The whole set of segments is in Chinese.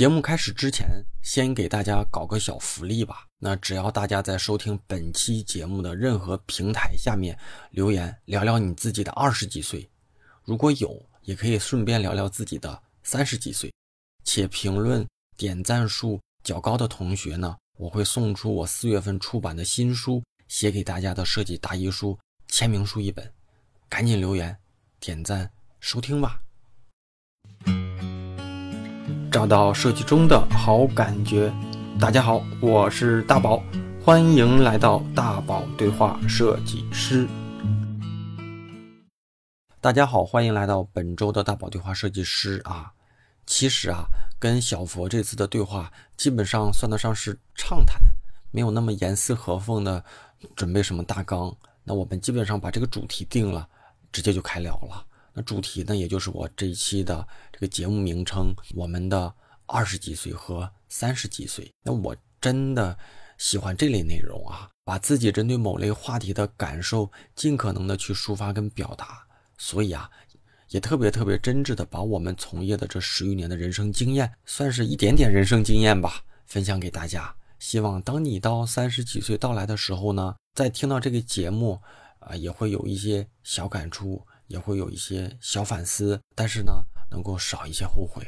节目开始之前，先给大家搞个小福利吧。那只要大家在收听本期节目的任何平台下面留言聊聊你自己的二十几岁，如果有，也可以顺便聊聊自己的三十几岁，且评论点赞数较高的同学呢，我会送出我四月份出版的新书写给大家的设计答疑书签名书一本。赶紧留言、点赞、收听吧。找到设计中的好感觉。大家好，我是大宝，欢迎来到大宝对话设计师。大家好，欢迎来到本周的大宝对话设计师啊。其实啊，跟小佛这次的对话基本上算得上是畅谈，没有那么严丝合缝的准备什么大纲。那我们基本上把这个主题定了，直接就开聊了。那主题呢，也就是我这一期的这个节目名称：我们的二十几岁和三十几岁。那我真的喜欢这类内容啊，把自己针对某类话题的感受尽可能的去抒发跟表达。所以啊，也特别特别真挚的把我们从业的这十余年的人生经验，算是一点点人生经验吧，分享给大家。希望当你到三十几岁到来的时候呢，在听到这个节目，啊，也会有一些小感触。也会有一些小反思，但是呢，能够少一些后悔，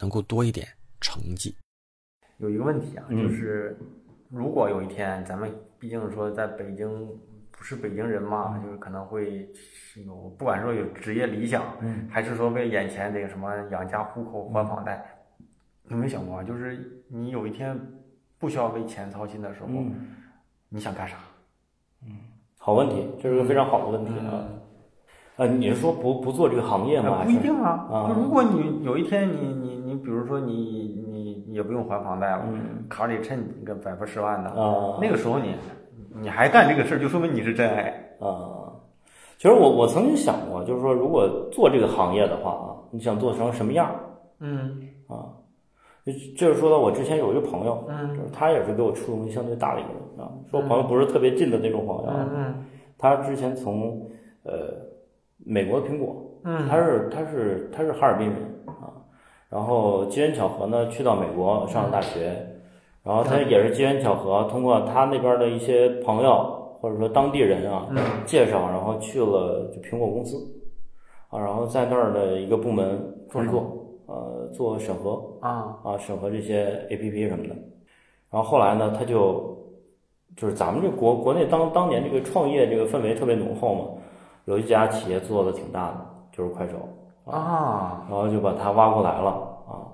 能够多一点成绩。有一个问题啊，就是如果有一天咱们毕竟说在北京不是北京人嘛，就是可能会有不管说有职业理想，还是说为眼前这个什么养家糊口还房贷，有没有想过啊？就是你有一天不需要为钱操心的时候，你想干啥？嗯，好问题，这是个非常好的问题啊。呃，你是说不不做这个行业吗？不一定啊。啊，如果你有一天你你你，比如说你你也不用还房贷了，卡里趁个百八十万的，啊，那个时候你你还干这个事儿，就说明你是真爱啊。其实我我曾经想过，就是说如果做这个行业的话啊，你想做成什么样？嗯啊，就是说到我之前有一个朋友，嗯，就是他也是给我触动相对大的一个人啊，说朋友不是特别近的那种朋友，嗯嗯，他之前从呃。美国的苹果，嗯，他是他是他是哈尔滨人啊，然后机缘巧合呢，去到美国上了大学，然后他也是机缘巧合，通过他那边的一些朋友或者说当地人啊介绍，然后去了就苹果公司，啊，然后在那儿的一个部门工作，呃，做审核。啊。啊，审核这些 A P P 什么的，然后后来呢，他就就是咱们这国国内当当年这个创业这个氛围特别浓厚嘛。有一家企业做的挺大的，就是快手啊，然后就把他挖过来了啊，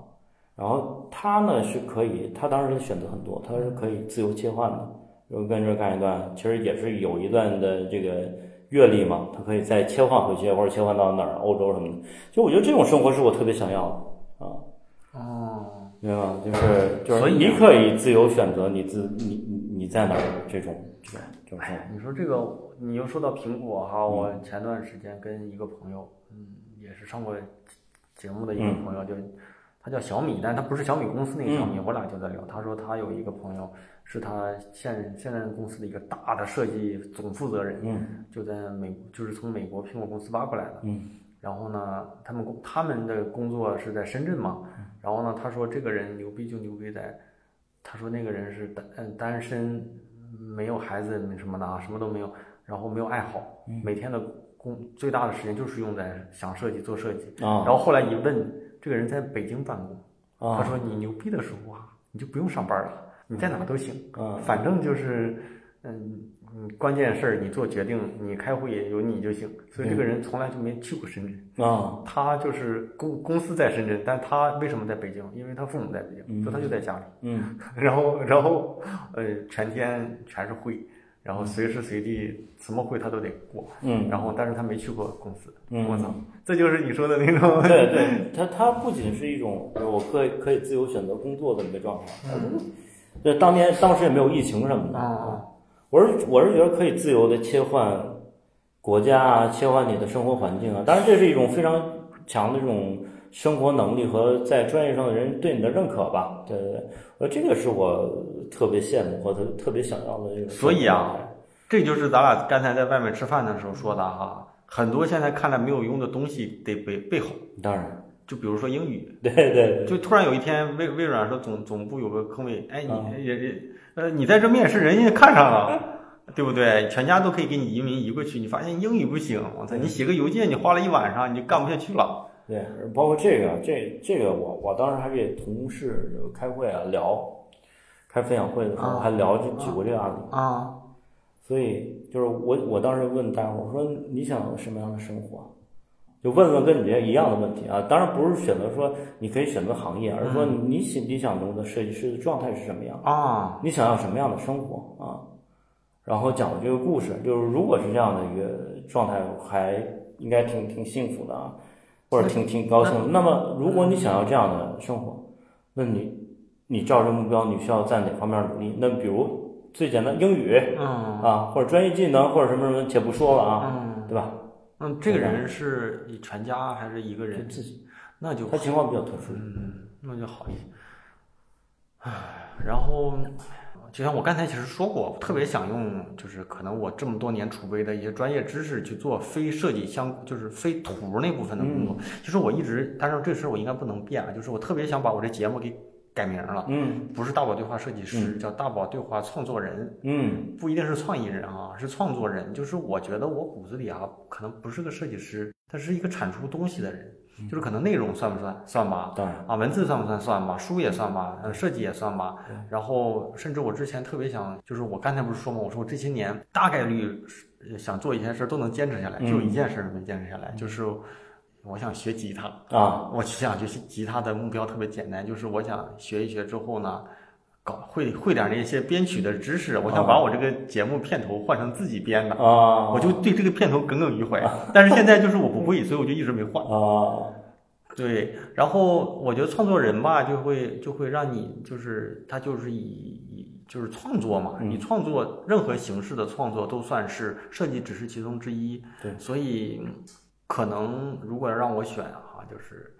然后他呢是可以，他当时选择很多，他是可以自由切换的，如果跟这干一段，其实也是有一段的这个阅历嘛，他可以再切换回去或者切换到哪儿，欧洲什么的，就我觉得这种生活是我特别想要的啊。哦，明白吗？就是就是你可以自由选择你自你你你在哪儿这种这种。哎，你说这个，你又说到苹果哈，我前段时间跟一个朋友，嗯，也是上过节目的一个朋友，就他叫小米，但他不是小米公司那个小米，我俩就在聊。他说他有一个朋友是他现现在公司的一个大的设计总负责人，嗯，就在美，就是从美国苹果公司挖过来的，嗯，然后呢，他们工他们的工作是在深圳嘛，然后呢，他说这个人牛逼就牛逼在，他说那个人是单嗯单身。没有孩子，那什么的啊，什么都没有，然后没有爱好，每天的工最大的时间就是用在想设计、做设计。然后后来一问，这个人在北京办公，他说：“你牛逼的时候啊，你就不用上班了，你在哪都行，反正就是，嗯嗯，关键事儿你做决定，你开会有你就行。所以这个人从来就没去过深圳啊，他就是公公司在深圳，但他为什么在北京？因为他父母在北京，所以他就在家里。嗯，然后然后呃，全天全是会，然后随时随地什么会他都得过。嗯，然后但是他没去过公司。嗯，我操，这就是你说的那种。对 对，他他不仅是一种我可以可以自由选择工作的一个状态。嗯，对，当年当时也没有疫情什么的啊。我是我是觉得可以自由的切换国家啊，切换你的生活环境啊。当然，这是一种非常强的这种生活能力和在专业上的人对你的认可吧。对对对，我这个是我特别羡慕或者特别想要的这个。所以啊，这就是咱俩刚才在外面吃饭的时候说的哈，很多现在看来没有用的东西得备备好。当然，就比如说英语，对对对，就突然有一天微微软说总总部有个空位，哎，啊你也也呃，你在这面试，人家看上了。对不对？全家都可以给你移民移过去，你发现英语不行，我操！你写个邮件，你花了一晚上，你就干不下去了。对，包括这个，这这个我我当时还给同事开会啊聊，开分享会的时候啊。还聊就举过这个案例，啊，所以就是我我当时问大伙儿我说你想要什么样的生活？就问问跟你这一样的问题啊，当然不是选择说你可以选择行业，而是说你想理想中的设计师的状态是什么样，啊，你想要什么样的生活？啊？然后讲的这个故事，就是如果是这样的一个状态，还应该挺挺幸福的啊，或者挺挺高兴的。那么，如果你想要这样的生活，那你你照这个目标，你需要在哪方面努力？那比如最简单英语嗯啊，或者专业技能，或者什么什么，且不说了啊，嗯对吧？嗯，这个人是你全家还是一个人？自己，那就他情况比较特殊。嗯，那就好一些。唉，然后就像我刚才其实说过，我特别想用，就是可能我这么多年储备的一些专业知识去做非设计相，就是非图那部分的工作。就是我一直，但是这事儿我应该不能变啊，就是我特别想把我这节目给改名了，嗯不是大宝对话设计师，叫大宝对话创作人。嗯不一定是创意人啊，是创作人。就是我觉得我骨子里啊，可能不是个设计师，他是一个产出东西的人。就是可能内容算不算？算吧。当然，啊，文字算不算？算吧。书也算吧。呃，设计也算吧。然后，甚至我之前特别想，就是我刚才不是说嘛，我说我这些年大概率是想做一件事都能坚持下来，只有一件事儿没坚持下来，就是我想学吉他。啊，我想学习吉他的目标特别简单，就是我想学一学之后呢，搞会会点那些编曲的知识，我想把我这个节目片头换成自己编的，啊，我就对这个片头耿耿于怀。但是现在就是我不会，所以我就一直没换。啊，对，然后我觉得创作人吧，就会就会让你就是他就是以以就是创作嘛，嗯你创作任何形式的创作都算是设计，只是其中之一。对所以可能如果让我选哈、就是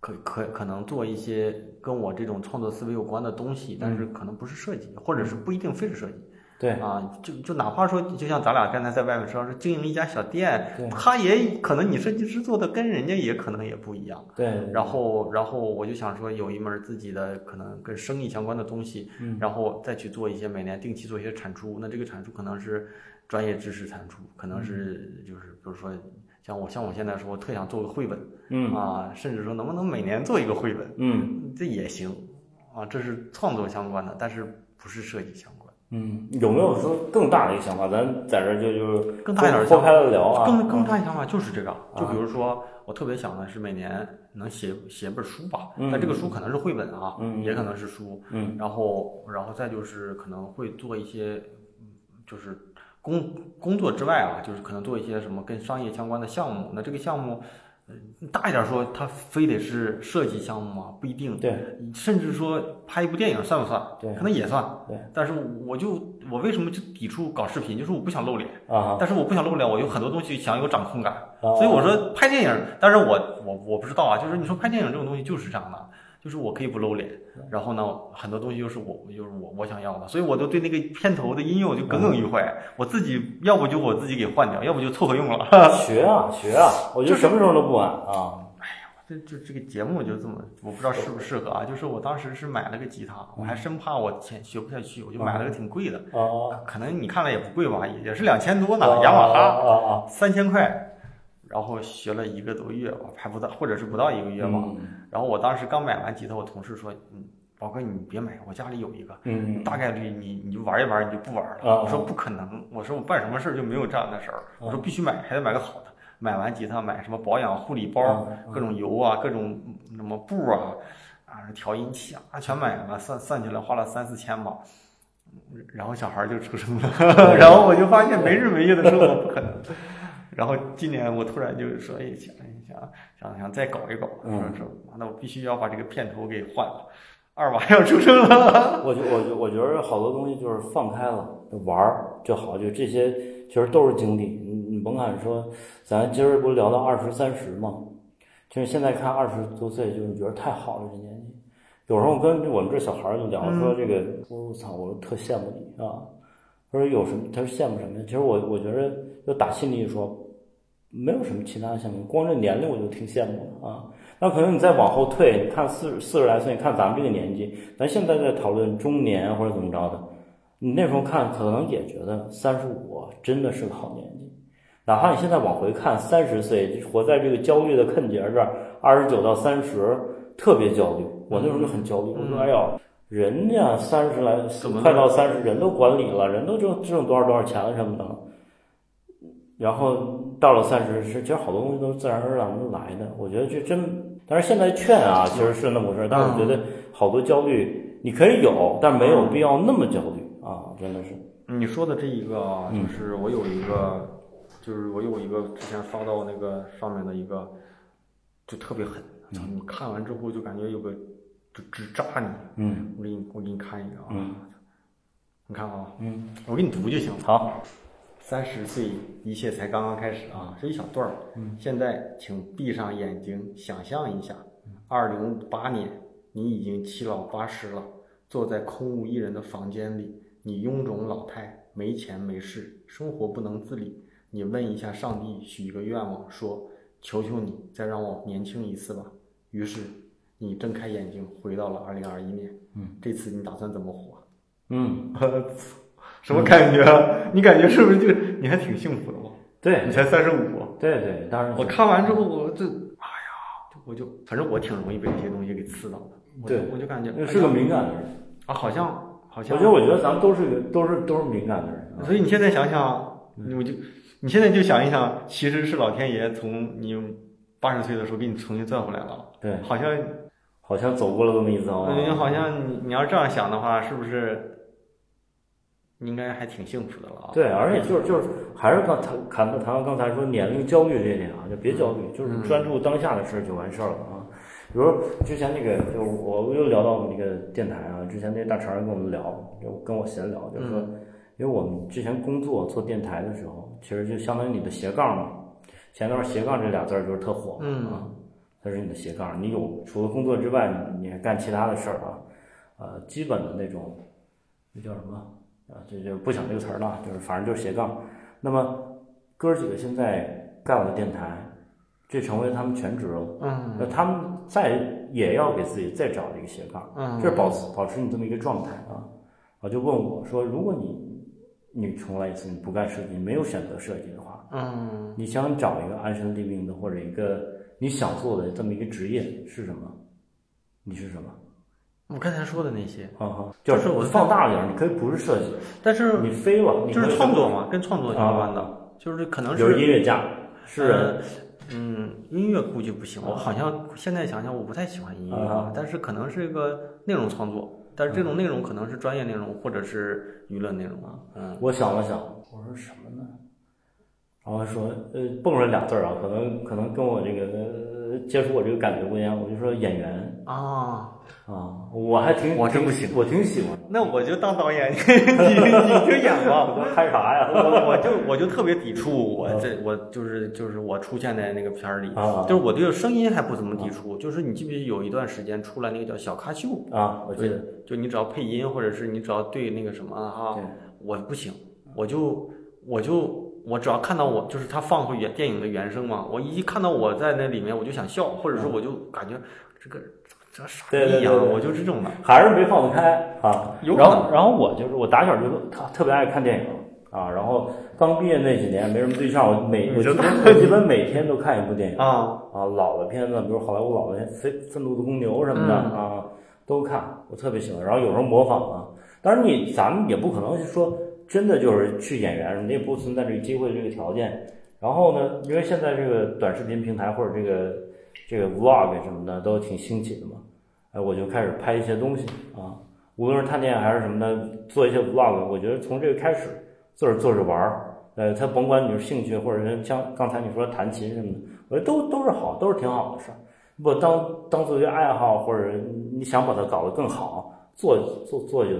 可可可能做一些跟我这种创作思维有关的东西，但是可能不是设计，或者是不一定非是设计。对，啊，就就哪怕说，就像咱俩刚才在外面说，是经营一家小店，他也可能你设计师做的跟人家也可能也不一样。对，然后，然后我就想说，有一门自己的可能跟生意相关的东西，嗯然后再去做一些每年定期做一些产出。那这个产出可能是专业知识产出，可能是就是比如说像我像我现在说，我特想做个绘本嗯。啊，甚至说能不能每年做一个绘本，嗯。这也行啊，这是创作相关的，但是不是设计相关。嗯，有没有说更大的一个想法？咱在这儿就就更大一点的脱想法开了聊啊，更更啊大的想法就是这个，就比如说，我特别想的是每年能写写本书吧，嗯但这个书可能是绘本啊，嗯也可能是书，嗯。然后然后再就是可能会做一些，嗯就是工工作之外啊，就是可能做一些什么跟商业相关的项目。那这个项目，呃大一点说，它非得是设计项目吗？不一定，对甚至说拍一部电影算不算？对可能也算。对，但是我就我为什么就抵触搞视频？就是我不想露脸。啊但是我不想露脸，我有很多东西想有掌控感，啊所以我说拍电影，但是我我我不知道啊，就是你说拍电影这种东西就是这样的，就是我可以不露脸，然后呢，很多东西又是我就是我我想要的，所以我都对那个片头的音乐我就耿耿于怀，我自己要不就我自己给换掉，要不就凑合用了。学啊学啊，我觉得什么时候都不晚啊。这这这个节目就这么，我不知道适不适合啊。就是我当时是买了个吉他，我还生怕我钱学不下去，我就买了个挺贵的，啊，可能你看了也不贵吧，也也是两千多呢，啊雅马哈。三千块，然后学了一个多月吧，还不到，或者是不到一个月吧。嗯然后我当时刚买完吉他，我同事说：“嗯，宝哥你别买，我家里有一个，嗯大概率你你就玩一玩，你就不玩了。啊我说：“不可能，我说我办什么事儿就没有这样的事儿。我说必须买，还得买个好的。买完吉他，买什么保养护理包，啊各种油啊，各种嗯什么布啊，啊调音器啊，全买了，算算起来花了三四千吧。然后小孩儿就出生了，然后我就发现没日没夜的生活不可能。然后今年我突然就说，哎，想一想，想想再搞一搞，说嗯说，那我必须要把这个片头给换了，二娃要出生了。我觉我觉我觉得好多东西就是放开了玩儿就好，就这些其实都是经历。你你甭看说，咱今儿不是聊到二十三十吗？就是现在看二十多岁，就是觉得太好了这年纪。有时候跟我们这小孩儿就聊说这个，我操，我特羡慕你啊。他说有什么？他说羡慕什么呀？其实我我觉得就打心里说，没有什么其他的羡慕，光这年龄我就挺羡慕的啊。那可能你再往后退，你看四四十来岁，你看咱们这个年纪，咱现在在讨论中年或者怎么着的，你那时候看可能也觉得三十五真的是个好年纪，哪怕你现在往回看，三十岁活在这个焦虑的坑节这儿，二十九到三十特别焦虑，我那时候就很焦虑，我说哎呀，人家三十来快到三十，人都管理了，人都挣挣多少多少钱了什么的。然后到了三十，是其实好多东西都是自然而然的来的。我觉得这真，但是现在劝啊，其实是那么回事儿。但是我觉得好多焦虑你可以有，但没有必要那么焦虑。啊，真的是。你说的这一个啊，嗯。就是我有一个，就是我有一个之前发到那个上面的一个，就特别狠，嗯。你看完之后就感觉有个就直扎你。嗯。我给你我给你看一个啊，嗯。你看啊，嗯，我给你读就行。好，三十岁，一切才刚刚开始啊，是一小段儿。嗯现在请闭上眼睛，想象一下，二零五八年，你已经七老八十了，坐在空无一人的房间里，你臃肿老态，没钱没势，生活不能自理。你问一下上帝，许一个愿望，说：“求求你，再让我年轻一次吧。”于是，你睁开眼睛，回到了二零二一年。嗯，这次你打算怎么活？嗯，什么感觉啊？你感觉是不是就你还挺幸福的吗？对你才三十五，对对，当然我看完之后，我这哎呀，我就反正我挺容易被这些东西给刺到的。对我就感觉是个敏感的人。啊，好像好像。我觉得，我觉得咱们都是都是都是敏感的人啊。所以你现在想想，我就你现在就想一想，其实是老天爷从你八十岁的时候给你重新赚回来了，对，好像好像走过了这么一遭啊。嗯，好像你你要这样想的话，是不是应该还挺幸福的了啊？对，而且就是就是还是刚谈谈谈到刚才说年龄焦虑这一点啊，就别焦虑，就是专注当下的事儿就完事儿了啊。比如之前那个，就是我又聊到我们这个电台啊，之前那大肠跟我们聊，就跟我闲聊，就是说，因为我们之前工作做电台的时候，其实就相当于你的斜杠嘛。前段斜杠这俩字儿就是特火嗯啊，它是你的斜杠，你有除了工作之外，你你还干其他的事儿啊，呃，基本的那种，那叫什么？啊，这就不想这个词儿了，就是反正就是斜杠。那么哥儿几个现在干我的电台，这成为他们全职了。嗯那他们再也要给自己再找一个斜杠，嗯，这是保持保持你这么一个状态啊。我就问我说，如果你你重来一次，你不干设计，你没有选择设计的话，嗯你想找一个安身立命的或者一个你想做的这么一个职业是什么？你是什么？我刚才说的那些，啊哈，就是我放大了点儿，你可以不是设计，但是你飞了，你就是创作嘛，跟创作相关的，就是可能是音乐家，诗人，呃嗯，音乐估计不行，我好像现在想想，我不太喜欢音乐啊，但是可能是一个内容创作，但是这种内容可能是专业内容或者是娱乐内容啊，嗯我想了想，我说什么呢？然后说，呃，蹦出来俩字儿啊，可能可能跟我这个、呃、接触我这个感觉不一样，我就说演员。啊，啊，我还挺我真不行我挺喜欢。那我就当导演，你你就演吧。我拍啥呀？我我就我就特别抵触，我这我就是就是我出现在那个片儿里，啊。就是我对声音还不怎么抵触，就是你记不记得有一段时间出来那个叫小咖秀，啊，我记得，就你只要配音或者是你只要对那个什么哈对，我不行，我就我就我只要看到我就是他放回原电影的原声嘛，我一看到我在那里面我就想笑，或者说我就感觉这个这傻逼呀，对对我就是这种的。还是没放得开啊。然后然后我就是我打小就特特别爱看电影啊，然后刚毕业那几年没什么对象，我每我基本我基本每天都看一部电影。啊，啊，老的片子，比如好莱坞老的《愤愤怒的公牛》什么的、嗯啊，都看，我特别喜欢。然后有时候模仿啊，当然你咱们也不可能说真的就是去演员，你也不存在这个机会这个条件。然后呢，因为现在这个短视频平台或者这个这个 vlog 什么的都挺兴起的嘛，哎，我就开始拍一些东西啊，无论是探店还是什么的，做一些 vlog，我觉得从这个开始做着做着玩儿，呃，他甭管你是兴趣或者是像刚才你说弹琴什么的。我觉得都都是好，都是挺好的事儿。不当当做一个爱好，或者你想把它搞得更好，做做做就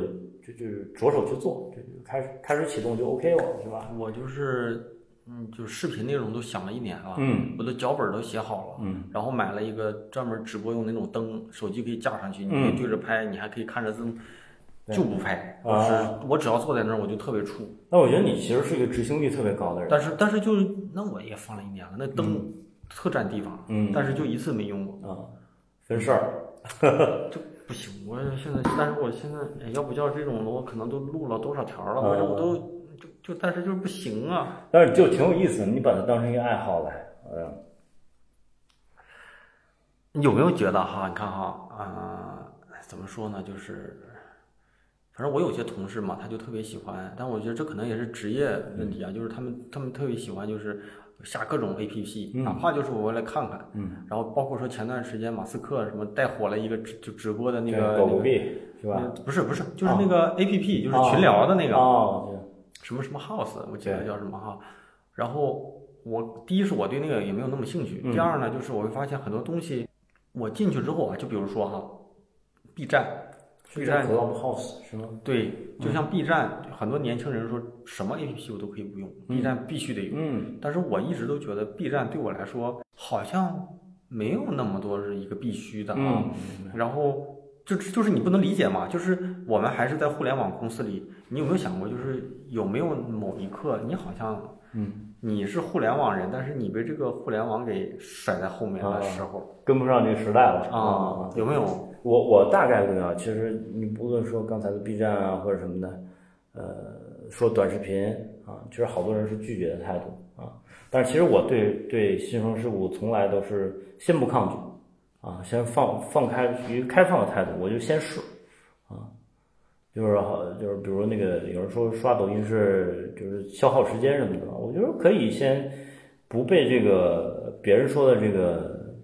就就着手去做，开始开始启动就 OK 了，是吧？我就是嗯，就视频内容都想了一年了，嗯。我的脚本都写好了，嗯。然后买了一个专门直播用那种灯，手机可以架上去，你可以嗯对着拍，你还可以看着字幕，就不拍。啊。我是我只要坐在那儿，我就特别怵。那我觉得你其实是一个执行力特别高的人。但是但是就是那我也放了一年了，那灯特占地方，嗯。但是就一次没用过，啊，分事儿，不行。我现在，但是我现在哎要不叫这种，我可能都录了多少条了，我这嗯我都就就，但是就是不行啊。但是就挺有意思的，你把它当成一个爱好来，嗯你有没有觉得哈？你看哈，啊、怎么说呢？就是，反正我有些同事嘛，他就特别喜欢，但我觉得这可能也是职业问题啊，就是他们他们特别喜欢就是下各种 APP，、嗯。哪怕就是我来看看，嗯，然后包括说前段时间马斯克什么带火了一个直就直播的那个那个狗狗币是吧？嗯不是不是，就是那个 APP，、就是群聊的那个、哦，什么什么 House，我记得叫什么哈。然后我第一是我对那个也没有那么兴趣，嗯。第二呢就是我会发现很多东西，我进去之后啊，就比如说哈，B 站是，B 站 Clubhouse 是吗？对，就像 B 站，很多年轻人说什么 APP 我都可以不用，B 站必须得用。嗯但是我一直都觉得 B 站对我来说好像没有那么多是一个必须的啊。嗯，然后就就是你不能理解嘛，就是我们还是在互联网公司里，你有没有想过，就是有没有某一刻你好像嗯，你是互联网人，但是你被这个互联网给甩在后面的时候跟不上这个时代了啊，有没有？我我大概率啊，其实你不论说刚才的 B 站啊或者什么的，呃，说短视频啊，其实好多人是拒绝的态度啊。但是其实我对对新生事物从来都是先不抗拒啊，先放放开于开放的态度，我就先试啊。就是好，就是比如那个有人说刷抖音是就是消耗时间什么的，我觉得可以先不被这个别人说的这个，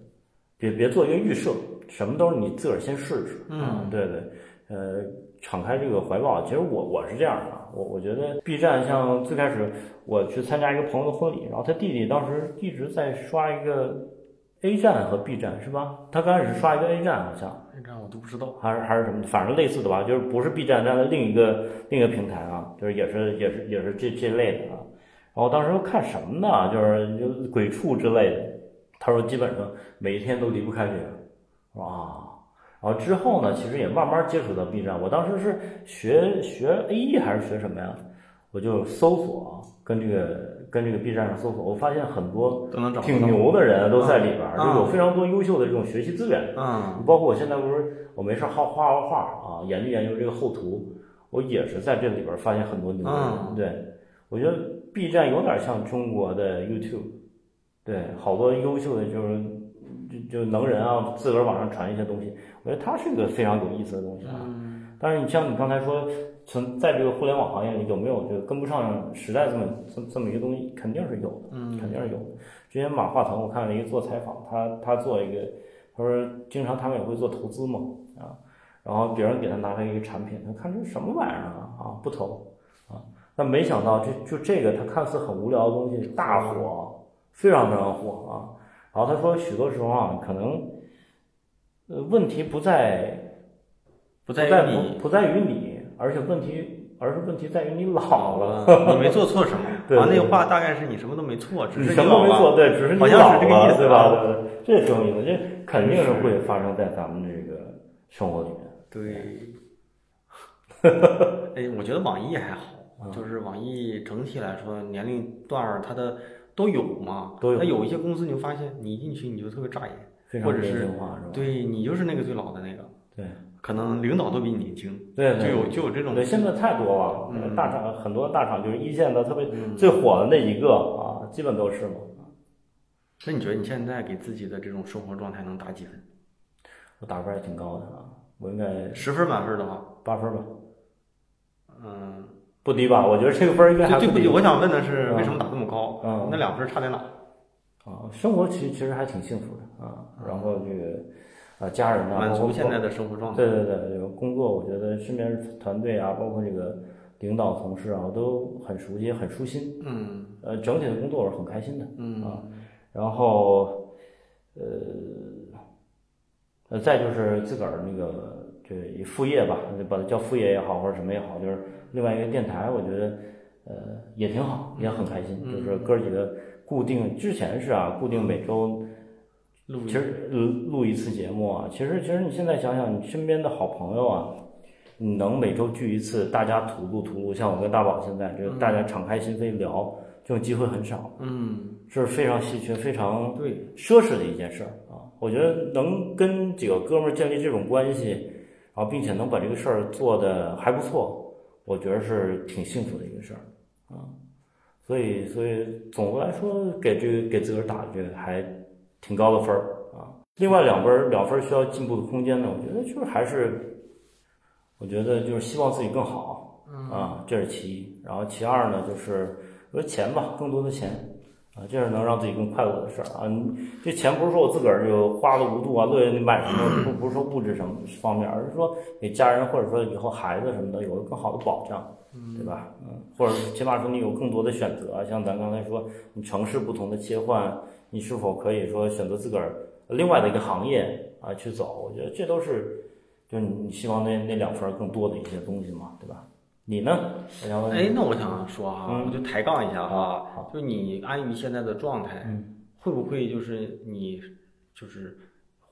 别别做一个预设，什么都是你自个儿先试试。啊嗯，对对，呃，敞开这个怀抱。其实我我是这样的，我我觉得 B 站像最开始我去参加一个朋友的婚礼，然后他弟弟当时一直在刷一个 A 站和 B 站是吧？他刚开始刷一个 A 站好像。A 站我都不知道。还是还是什么，反正类似的吧，就是不是 B 站，但是另一个另一个平台啊，就是也是也是也是这这类的啊。然后当时看什么呢？就是就鬼畜之类的。他说基本上每一天都离不开这个，啊。然后之后呢，其实也慢慢接触到 B 站。我当时是学学 A E 还是学什么呀？我就搜索啊，跟这个跟这个 B 站上搜索，我发现很多都能找挺牛的人都在里边就有非常多优秀的这种学习资源。嗯包括我现在不是我没事好画画画画啊，研究研究这个后图，我也是在这里边儿发现很多牛的人。嗯对，我觉得 B 站有点像中国的 YouTube，对，好多优秀的就是就就能人啊，自个儿往上传一些东西，我觉得它是一个非常有意思的东西啊。嗯但是你像你刚才说，存在这个互联网行业里有没有这个跟不上时代这么这么这么一个东西，肯定是有的。嗯肯定是有的。之前马化腾我看了一个做采访，他他做一个，他说经常他们也会做投资嘛啊，然后别人给他拿来一个产品，他看这什么玩意儿啊啊不投啊，但没想到就就这个他看似很无聊的东西大火，非常非常火啊。然后他说许多时候啊，可能呃问题不在不在于你不不在于你，而且问题而是问题在于你老了。你没做错什么。对啊，那个话大概是你什么都没错，只是你什。么都没做，对，只是你好像老了，是这个意思对吧？啊对对，这挺有意思，这肯定是会发生在咱们这个生活里面。对。哎，我觉得网易还好，嗯就是网易整体来说年龄段儿它的都有嘛。都有。那有一些公司你会发现，你一进去你就特别扎眼，非常年或者是？对你就是那个最老的那个，对。可能领导都比你年轻，对对，就有就有这种。对，现在太多了，嗯。大厂很多大厂就是一线的特别嗯。最火的那一个啊，基本都是嘛。那你觉得你现在给自己的这种生活状态能打几分？我打分还挺高的啊，我应该十分满分的话，八分吧，嗯，不低吧？我觉得这个分儿应该还不低。我想问的是，嗯为什么打这么高？嗯那两分差在哪？啊，生活其实其实还挺幸福的啊，然后这个啊家人啊，满足现在的生活状态。对对对，这个工作我觉得身边团队啊，包括这个领导同事啊，都很熟悉，很舒心。嗯呃，整体的工作我是很开心的。嗯啊嗯然后，呃，呃，再就是自个儿那个这一副业吧，就把它叫副业也好，或者什么也好，就是另外一个电台，我觉得呃也挺好，也很开心。嗯。就是哥儿几个固定之前是啊，固定每周录其实录录一次节目啊，其实其实你现在想想，你身边的好朋友啊，你能每周聚一次，大家吐露吐露，像我跟大宝现在，就是大家敞开心扉聊，这种机会很少，嗯，是非常稀缺、非常对，奢侈的一件事儿啊。我觉得能跟几个哥们儿建立这种关系，然后并且能把这个事儿做的还不错，我觉得是挺幸福的一个事儿啊。所以，所以总的来说，给这个给自个儿打这个还挺高的分儿啊。另外两分儿两分儿需要进步的空间呢，我觉得就是还是，我觉得就是希望自己更好啊，这是其一。然后其二呢，就是我说钱吧，更多的钱啊，这是能让自己更快乐的事儿啊。你这钱不是说我自个儿就花了无度啊，乐意买什么，不不是说物质什么方面，而是说给家人或者说以后孩子什么的有个更好的保障。对吧？嗯，或者起码说你有更多的选择，像咱刚才说，你城市不同的切换，你是否可以说选择自个儿另外的一个行业啊去走？我觉得这都是，就是你希望那那两份更多的一些东西嘛，对吧？你呢？哎，那我想说哈，嗯。我就抬杠一下哈好，就你安于现在的状态，嗯。会不会就是你就是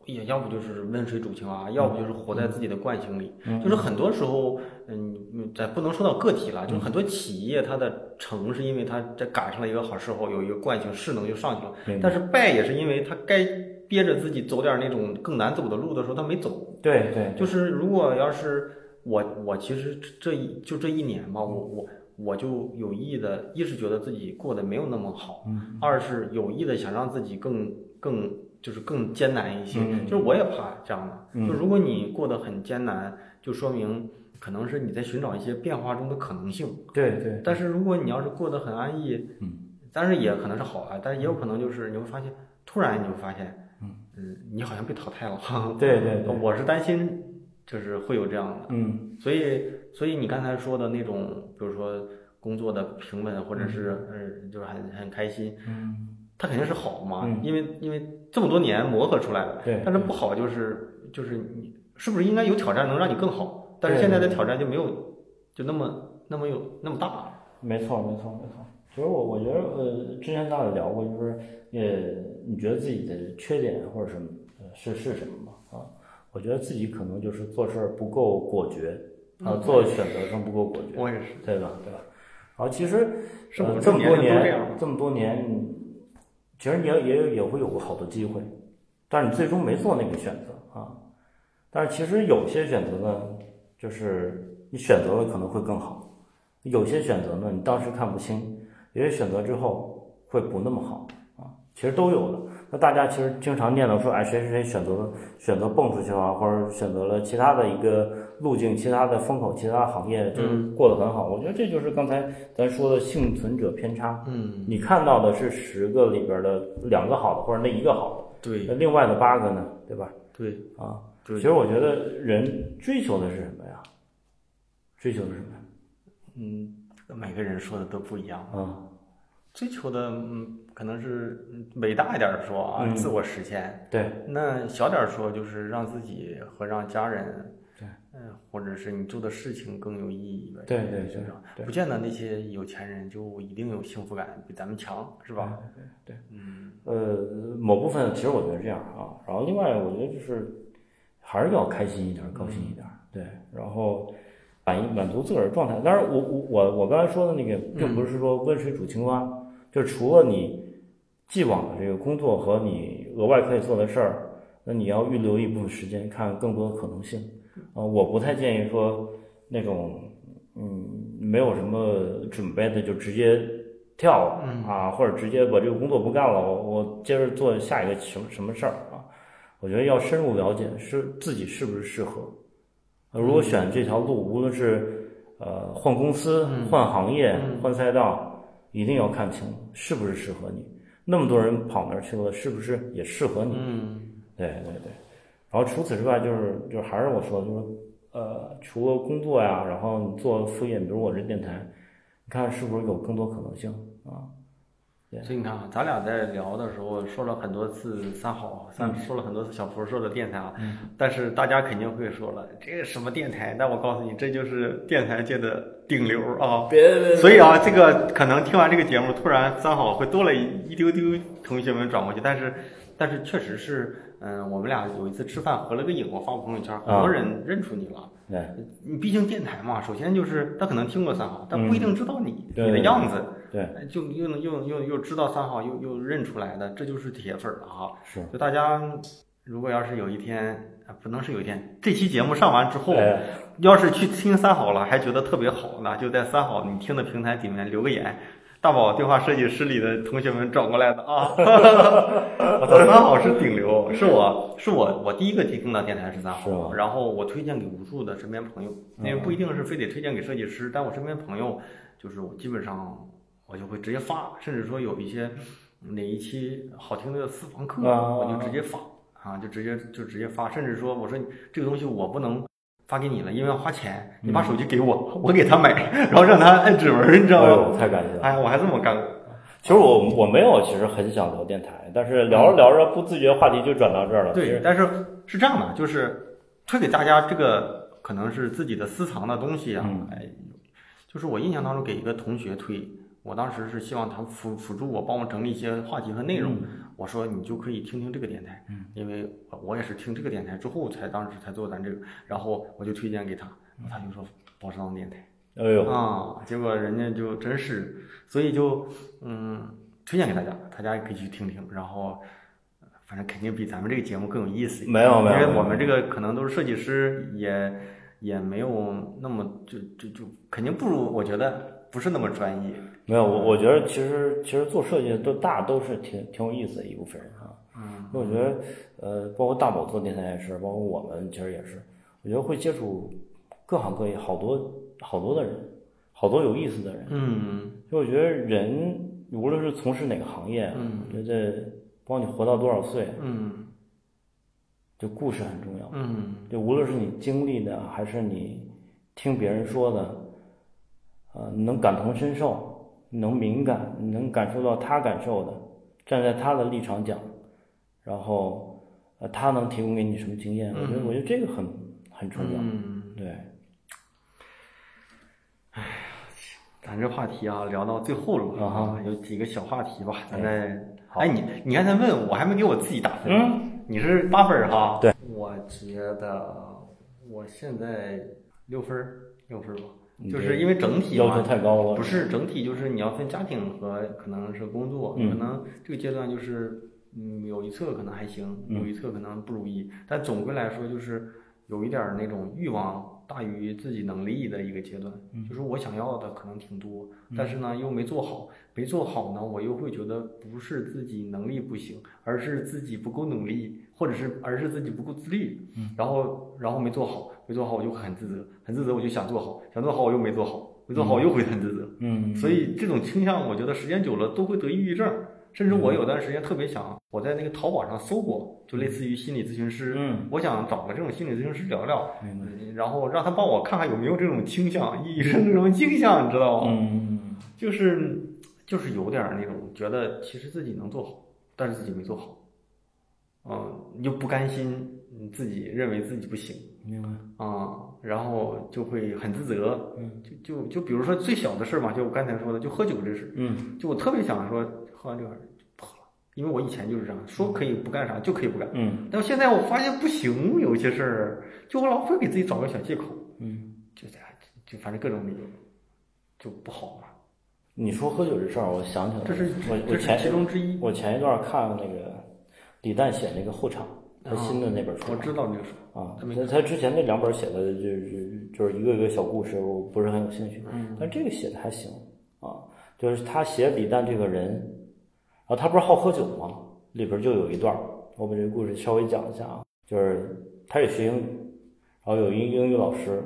也要不就是温水煮青蛙，要不就是活在自己的惯性里。嗯。就是很多时候，嗯，嗯咱不能说到个体了，就是很多企业它的成是因为它这赶上了一个好时候，有一个惯性势能就上去了，但是败也是因为它该憋着自己走点那种更难走的路的时候，它没走。对对，就是如果要是我，我其实这一就这一年吧，我我我就有意的，一是觉得自己过得没有那么好，嗯二是有意的想让自己更更就是更艰难一些，嗯就是我也怕这样的，嗯。就如果你过得很艰难，就说明可能是你在寻找一些变化中的可能性，对对，但是如果你要是过得很安逸，嗯，但是也可能是好啊，但是也有可能就是你会发现，突然你会发现，嗯你好像被淘汰了，对对对，我是担心，就是会有这样的，嗯所以，所以你刚才说的那种，比如说工作的平稳，或者是呃，就是很很开心，嗯，它肯定是好嘛，嗯因为因为这么多年磨合出来的。对但是不好就是就是你是不是应该有挑战能让你更好？但是现在的挑战就没有就那么那么有那么大。没错没错没错。其实我我觉得呃，之前咱俩聊过，就是呃，你觉得自己的缺点或者什么呃是是什么吗？啊，我觉得自己可能就是做事儿不够果决啊，做选择上不够果决。我也是，对吧？对吧？然后其实是呃这么多年这样年，这么多年，其实你也也也会有过好多机会，但是你最终没做那个选择啊。但是其实有些选择呢，就是你选择了可能会更好；有些选择呢，你当时看不清；有些选择之后会不那么好啊。其实都有的。那大家其实经常念叨说，哎，谁谁谁选择了选择蹦出去了，或者选择了其他的一个路径、其他的风口、其他的行业，就是过得很好。我觉得这就是刚才咱说的幸存者偏差。嗯，你看到的是十个里边的两个好的，或者那一个好的，对那另外的八个呢，对吧？对啊，对其实我觉得人追求的是什么呀？追求的是什么呀？嗯，每个人说的都不一样。啊，追求的，嗯，可能是嗯伟大一点儿说啊，嗯自我实现。对，那小点儿说，就是让自己和让家人，对，嗯、或者是你做的事情更有意义呗。对对对是对不见得那些有钱人就一定有幸福感比咱们强，是吧？对对。嗯，呃，某部分其实我觉得这样啊，然后另外我觉得就是还是要开心一点，高兴一点，对，然后满意满足自个儿的状态。当然我，我我我刚才说的那个，并不是说温水煮青蛙，就是除了你既往的这个工作和你额外可以做的事儿，那你要预留一部分时间看更多的可能性。啊、我不太建议说那种嗯没有什么准备的就直接跳了啊，或者直接把这个工作不干了，我我接着做下一个什么什么事儿啊？我觉得要深入了解是自己是不是适合。呃如果选这条路，无论是呃换公司、换行业、换赛道，一定要看清是不是适合你。那么多人跑那儿去了，是不是也适合你？嗯，对对对。然后除此之外，就是就是还是我说的，就是呃，除了工作呀，然后你做副业，比如我这电台，你看是不是有更多可能性啊？所以你看啊，咱俩在聊的时候说了很多次三好，三说了很多次小福说的电台啊，但是大家肯定会说了，这个什么电台？那我告诉你，这就是电台界的顶流啊！别别所以啊，这个可能听完这个节目，突然三好会多了一一丢丢同学们转过去，但是但是确实是，嗯，我们俩有一次吃饭合了个影，我发朋友圈，很多人认出你了。对你毕竟电台嘛，首先就是他可能听过三好，但不一定知道你、对你的样子。对，就又能又又又知道三好，又又认出来的，这就是铁粉了哈。是，就大家如果要是有一天，不能是有一天，这期节目上完之后，要是去听三好了，还觉得特别好，那就在三好你听的平台里面留个言。大宝对话设计师里的同学们找过来的啊，我操，三好是顶流，是我是我我第一个听到电台是三好，然后我推荐给无数的身边朋友，因为不一定是非得推荐给设计师，但我身边朋友就是我基本上我就会直接发，甚至说有一些哪一期好听的私房课，我就直接发啊，就直接就直接发，甚至说我说这个东西我不能。发给你了，因为要花钱，你把手机给我，我给他买，然后让他按指纹，你知道吗？太感谢了！哎，我还这么干过。其实我我没有，其实很想聊电台，但是聊着聊着不自觉话题就转到这儿了。对，但是是这样的，就是推给大家这个可能是自己的私藏的东西啊，哎，就是我印象当中给一个同学推。我当时是希望他辅辅助我，帮我整理一些话题和内容。我说你就可以听听这个电台，因为我也是听这个电台之后才当时才做咱这个，然后我就推荐给他，他就说宝石堂电台。哎呦啊，结果人家就真是，所以就嗯推荐给大家，大家也可以去听听。然后反正肯定比咱们这个节目更有意思。没有没有，因为我们这个可能都是设计师，也也没有那么就就就肯定不如，我觉得不是那么专业。没有，我我觉得其实其实做设计的都大都是挺挺有意思的一部分人啊。嗯，我觉得呃，包括大宝做电台也是，包括我们其实也是，我觉得会接触各行各业好多好多的人，好多有意思的人。嗯，就我觉得人无论是从事哪个行业，嗯，我觉得包括你活到多少岁，嗯，就故事很重要。嗯，就无论是你经历的，还是你听别人说的，呃，能感同身受。能敏感，能感受到他感受的，站在他的立场讲，然后呃，他能提供给你什么经验？我觉得，我觉得这个很很重要。嗯，对。哎呀，咱这话题啊，聊到最后了啊，有几个小话题吧，咱再。哎，你你刚才问我还没给我自己打分，你是八分哈？对。我觉得我现在六分，六分吧。就是因为整体要求太高了，不是整体，就是你要分家庭和可能是工作，可能这个阶段就是嗯有一侧可能还行，有一侧可能不如意，但总归来说就是有一点那种欲望大于自己能力的一个阶段，就是我想要的可能挺多，但是呢又没做好，没做好呢我又会觉得不是自己能力不行，而是自己不够努力，或者是而是自己不够自律，然后然后没做好。没做好我就很自责，很自责我就想做好，想做好我又没做好，没做好我又会很自责。嗯，所以这种倾向，我觉得时间久了都会得抑郁症。甚至我有段时间特别想，我在那个淘宝上搜过，就类似于心理咨询师。嗯，我想找个这种心理咨询师聊聊，然后让他帮我看看有没有这种倾向，抑郁症这种倾向，你知道吗？嗯，就是就是有点那种觉得其实自己能做好，但是自己没做好，嗯，又不甘心，自己认为自己不行。明白啊，然后就会很自责，嗯，就就就比如说最小的事嘛，就我刚才说的，就喝酒这事，嗯，就我特别想说喝完这个不喝了，因为我以前就是这样，说可以不干啥就可以不干，嗯，但现在我发现不行，有些事儿就我老会给自己找个小借口，嗯，就这样，就反正各种理由就不好嘛。你说喝酒这事儿，我想起来了，这是我我前其中之一，我前一段看那个李诞写那个后场。他新的那本书，我知道那个书啊。他他之前那两本写的就是就是一个一个小故事，我不是很有兴趣。嗯，但这个写的还行啊。就是他写李诞这个人，然后他不是好喝酒吗？里边就有一段，我把这个故事稍微讲一下啊。就是他也学英语，然后有一英语老师，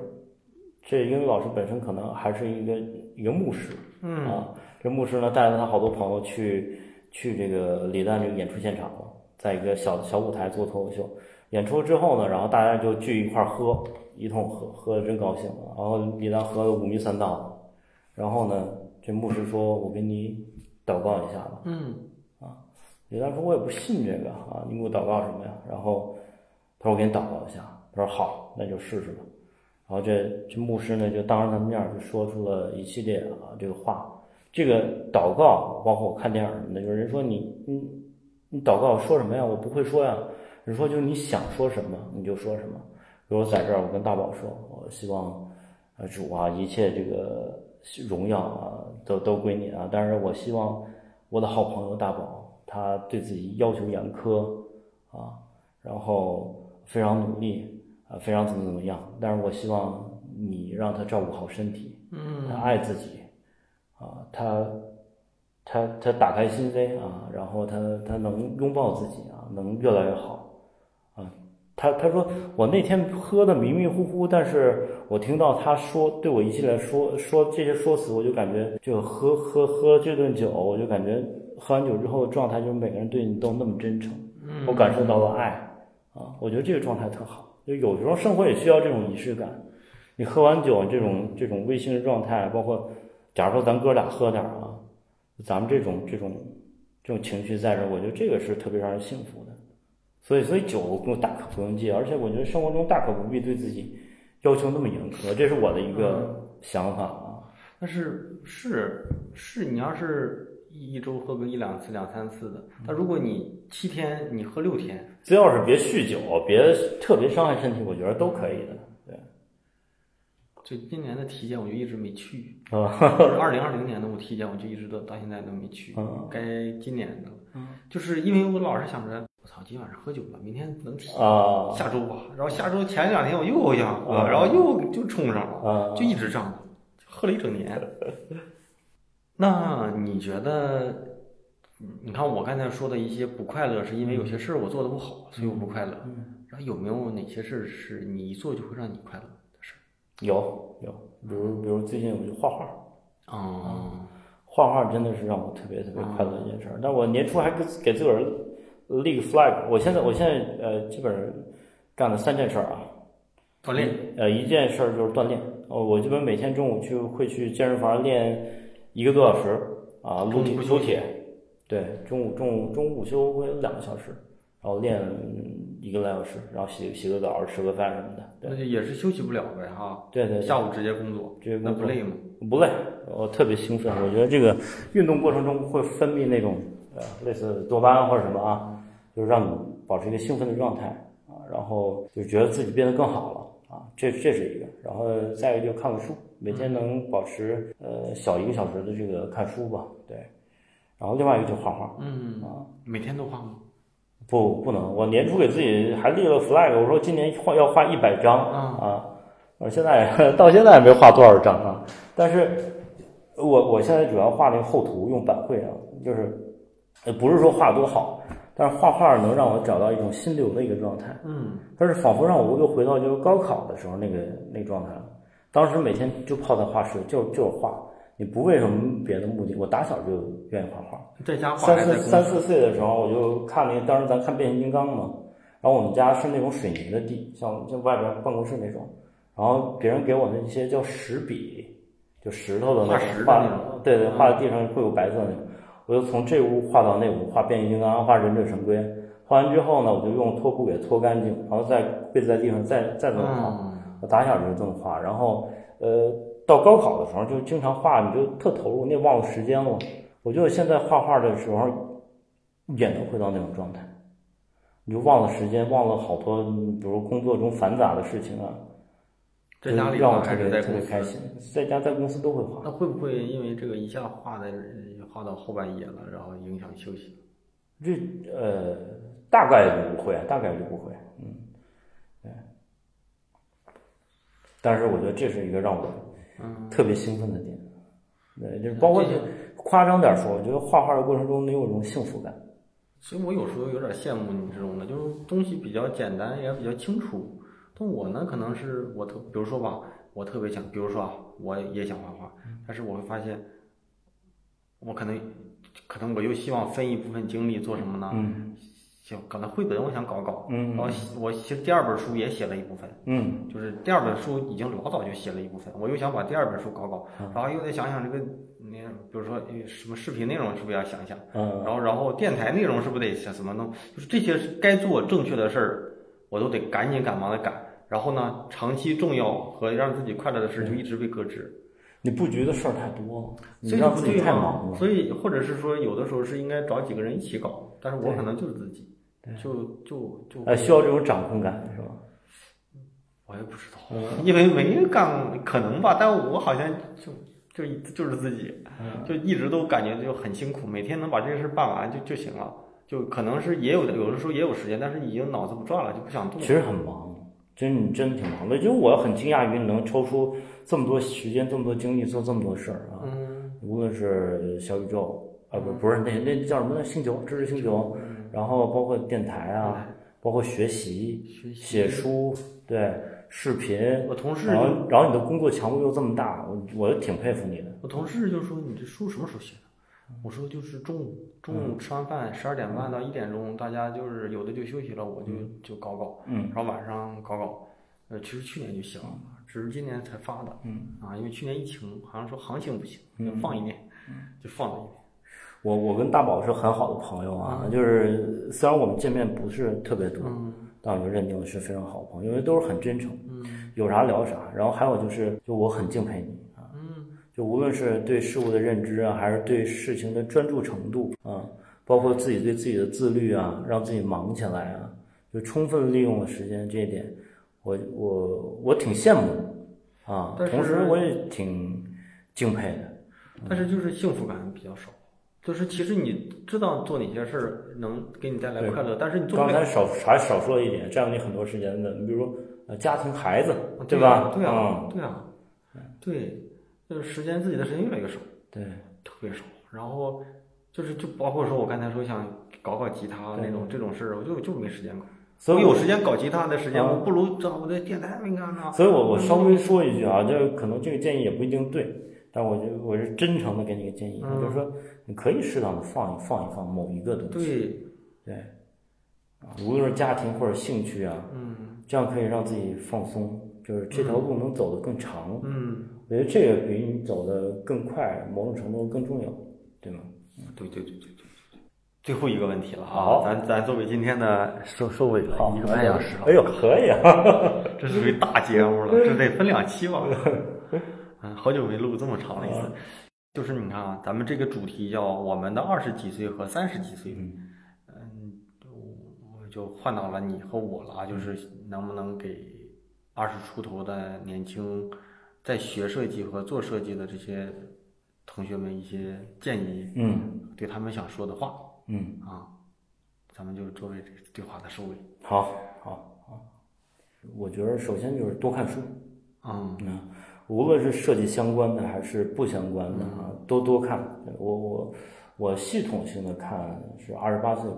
这英语老师本身可能还是一个一个牧师，嗯啊，这牧师呢带着他好多朋友去去这个李诞这个演出现场了。在一个小小舞台做脱口秀，演出之后呢，然后大家就聚一块儿喝，一通喝，喝的真高兴。然后李诞喝的五迷三道，然后呢，这牧师说：“我给你祷告一下吧。”嗯，啊，李诞说：“我也不信这个啊，你给我祷告什么呀？”然后他说：“我给你祷告一下。”他说：“好，那就试试吧。”然后这这牧师呢，就当着他们面就说出了一系列啊这个话。这个祷告，包括我看电影什么的，有人说你你。你祷告说什么呀？我不会说呀。你说就是你想说什么你就说什么。比如在这儿，我跟大宝说，我希望，啊，主啊，一切这个荣耀啊，都都归你啊。但是我希望我的好朋友大宝，他对自己要求严苛啊，然后非常努力啊，非常怎么怎么样。但是我希望你让他照顾好身体，嗯他爱自己啊，他他他打开心扉啊，然后他他能拥抱自己啊，能越来越好啊。他他说我那天喝的迷迷糊糊，但是我听到他说对我一系列说说这些说辞，我就感觉就喝喝喝这顿酒，我就感觉喝完酒之后的状态就是每个人对你都那么真诚，我感受到了爱啊，我觉得这个状态特好。就有时候生活也需要这种仪式感。你喝完酒这种这种微醺的状态，包括假如说咱哥俩喝点儿啊，咱们这种这种这种情绪在这儿，我觉得这个是特别让人幸福的。所以，所以酒我大可不用戒，而且我觉得生活中大可不必对自己要求那么严苛，这是我的一个想法啊。但是是是，你要是一一周喝个一两次、两三次的，但如果你七天你喝六天，只要是别酗酒，别特别伤害身体，我觉得都可以的。对，就今年的体检我就一直没去，啊，二零二零年的我体检我就一直都到现在都没去嗯，该今年的嗯，就是因为我老是想着，我操，今晚上喝酒了，明天能体检，啊下周吧，然后下周前两天我又想喝，啊然后又就冲上了，啊就一直这样，喝了一整年。那你觉得，你看我刚才说的一些不快乐，是因为有些事儿我做的不好，所以我不快乐。然后有没有哪些事儿是你一做就会让你快乐的事儿？有有，比如比如最近我就画画，哦，画画真的是让我特别特别快乐的一件事儿。但我年初还给给自个儿立个 flag，我现在我现在呃基本上干了三件事儿啊。锻炼。呃，一件事儿就是锻炼。哦，我基本每天中午去会去健身房练一个多小时啊，撸铁中午不休息撸铁。对，中午中午中午午休会有两个小时，然后练一个来小时，然后洗洗个澡、吃个饭什么的。对那就也是休息不了呗哈。对对对下午直接工作，直接工作那不累吗？不累，我特别兴奋。我觉得这个运动过程中会分泌那种呃类似多巴胺或者什么啊，就是让你保持一个兴奋的状态啊，然后就觉得自己变得更好了啊，这这是一个。然后再一个就看看书，每天能保持呃小一个小时的这个看书吧，对。然后另外一个就画画，嗯啊，每天都画吗？不不能，我年初给自己还立了 flag，我说今年画要画一百张啊，我现在 到现在也没画多少张啊，但是我我现在主要画那个厚图，用板绘啊，就是呃不是说画多好，但是画画能让我找到一种心流的一个状态，嗯，但是仿佛让我又回到就是高考的时候那个那个状态了，当时每天就泡在画室，就就是画，你不为什么别的目的，我打小就愿意画画。在家画三？四三四岁的时候，我就看那个，当时咱看变形金刚嘛，然后我们家是那种水泥的地，像像外边办公室那种，然后别人给我的一些叫石笔，就石头的那画种画对对，画在地上会有白色的那种，我就从这屋画到那屋，画变形金刚，画忍者神龟，画完之后呢，我就用拖布给它拖干净，然后再跪在地上再再怎么画。嗯，我打小就是这么画，然后呃，到高考的时候就经常画，你就特投入，你也忘了时间了。我觉得现在画画的时候也能回到那种状态，你就忘了时间，忘了好多，比如工作中繁杂的事情啊，在家里让我画特别特别？开心。在家在公司都会画，那会不会因为这个一下画的画到后半夜了，然后影响休息？这呃大概率不会，大概率不会，嗯，对。但是我觉得这是一个让我特别兴奋的点，对，就是包括夸张点说，我觉得画画的过程中能有一种幸福感。所以我有时候有点羡慕你这种的，就是东西比较简单，也比较清楚。但我呢，可能是我特，比如说吧，我特别想，比如说啊，我也想画画，但是我会发现，我可能，可能我又希望分一部分精力做什么呢？嗯就可能绘本我想搞搞，嗯然后我其实第二本书也写了一部分，嗯。就是第二本书已经老早就写了一部分，我又想把第二本书搞搞，嗯。然后又得想想这个那比如说呃什么视频内容是不是要想想，嗯然后然后电台内容是不是得想怎么弄？就是这些该做正确的事儿，我都得赶紧赶忙的赶。然后呢，长期重要和让自己快乐的事就一直被搁置，你布局的事儿太多所以让自己太忙了。所以或者是说，有的时候是应该找几个人一起搞，但是我可能就是自己，就就就呃，需要这种掌控感是吧？我也不知道，嗯因为没干，可能吧，但我好像就就就是自己，嗯就一直都感觉就很辛苦，每天能把这个事办完就就行了。就可能是也有的，有的时候也有时间，但是已经脑子不转了，就不想动。其实很忙，真你真挺忙的。就我很惊讶于你能抽出这么多时间、这么多精力做这么多事儿啊。嗯，无论是小宇宙啊，不不是那那叫什么呢？星球知识星球，然后包括电台啊，包括学习、学习写书，对，视频。我同事然后，然后你的工作强度又这么大，我我挺佩服你的。我同事就说你这书什么时候写的？我说就是中午，中午吃完饭十二点半到一点钟，大家就是有的就休息了，我就就搞搞，嗯然后晚上搞搞。呃，其实去年就写了，只是今年才发的。嗯啊，因为去年疫情好像说行情不行，嗯就放一年，就放了一年。我我跟大宝是很好的朋友啊，就是虽然我们见面不是特别多，嗯但我就认定是非常好朋友，因为都是很真诚，嗯有啥聊啥。然后还有就是，就我很敬佩你啊，嗯就无论是对事物的认知啊，还是对事情的专注程度啊，包括自己对自己的自律啊，让自己忙起来啊，就充分利用了时间这一点，我我我挺羡慕的啊，同时我也挺敬佩的。但是就是幸福感比较少。就是其实你知道做哪些事儿能给你带来快乐，但是你做不了。刚才少还少说了一点，占用你很多时间的，你比如说呃家庭、孩子，对吧？对啊嗯，，对啊，对，就是时间自己的时间越来越少，对，特别少。然后就是就包括说我刚才说想搞搞吉他那种这种事儿，我就就没时间搞。所以有时间搞吉他的时间，啊我不如找我的电台没干呢。所以我我稍微说一句啊，这可能这个建议也不一定对，但我就我是真诚的给你个建议，嗯就是说你可以适当的放一放一放某一个东西，对，对，啊，无论是家庭或者兴趣啊，嗯这样可以让自己放松，就是这条路能走得更长。嗯，我觉得这个比你走得更快，某种程度更重要，对吗？对对对对对对。最后一个问题了好啊，咱咱作为今天的收收尾了，一个半小时了。哎呦，可以啊！这是属于大节目了，这得分两期吧？嗯，好久没录这么长了一次。就是你看啊，咱们这个主题叫我们的二十几岁和三十几岁，嗯嗯，我就换到了你和我了啊，就是能不能给二十出头的年轻在学设计和做设计的这些同学们一些建议，嗯对他们想说的话嗯，啊，咱们就作为这个对话的收尾。好，好，好。我觉得首先就是多看书，嗯嗯，无论是设计相关的还是不相关的啊，都多看。我我我系统性的看是二十八岁吧，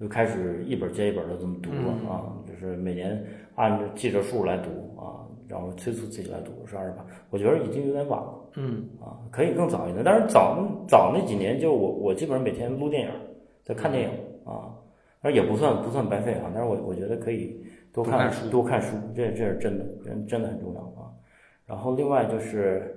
就开始一本接一本的这么读了啊，就是每年按着记着数来读啊，然后催促自己来读是二十八，我觉得已经有点晚了嗯啊，可以更早一点。但是早早那几年，就我我基本上每天录电影，在看电影啊，但也不算不算白费啊，但是我我觉得可以多看看书多看书，这这是真的，真真的很重要啊。然后另外就是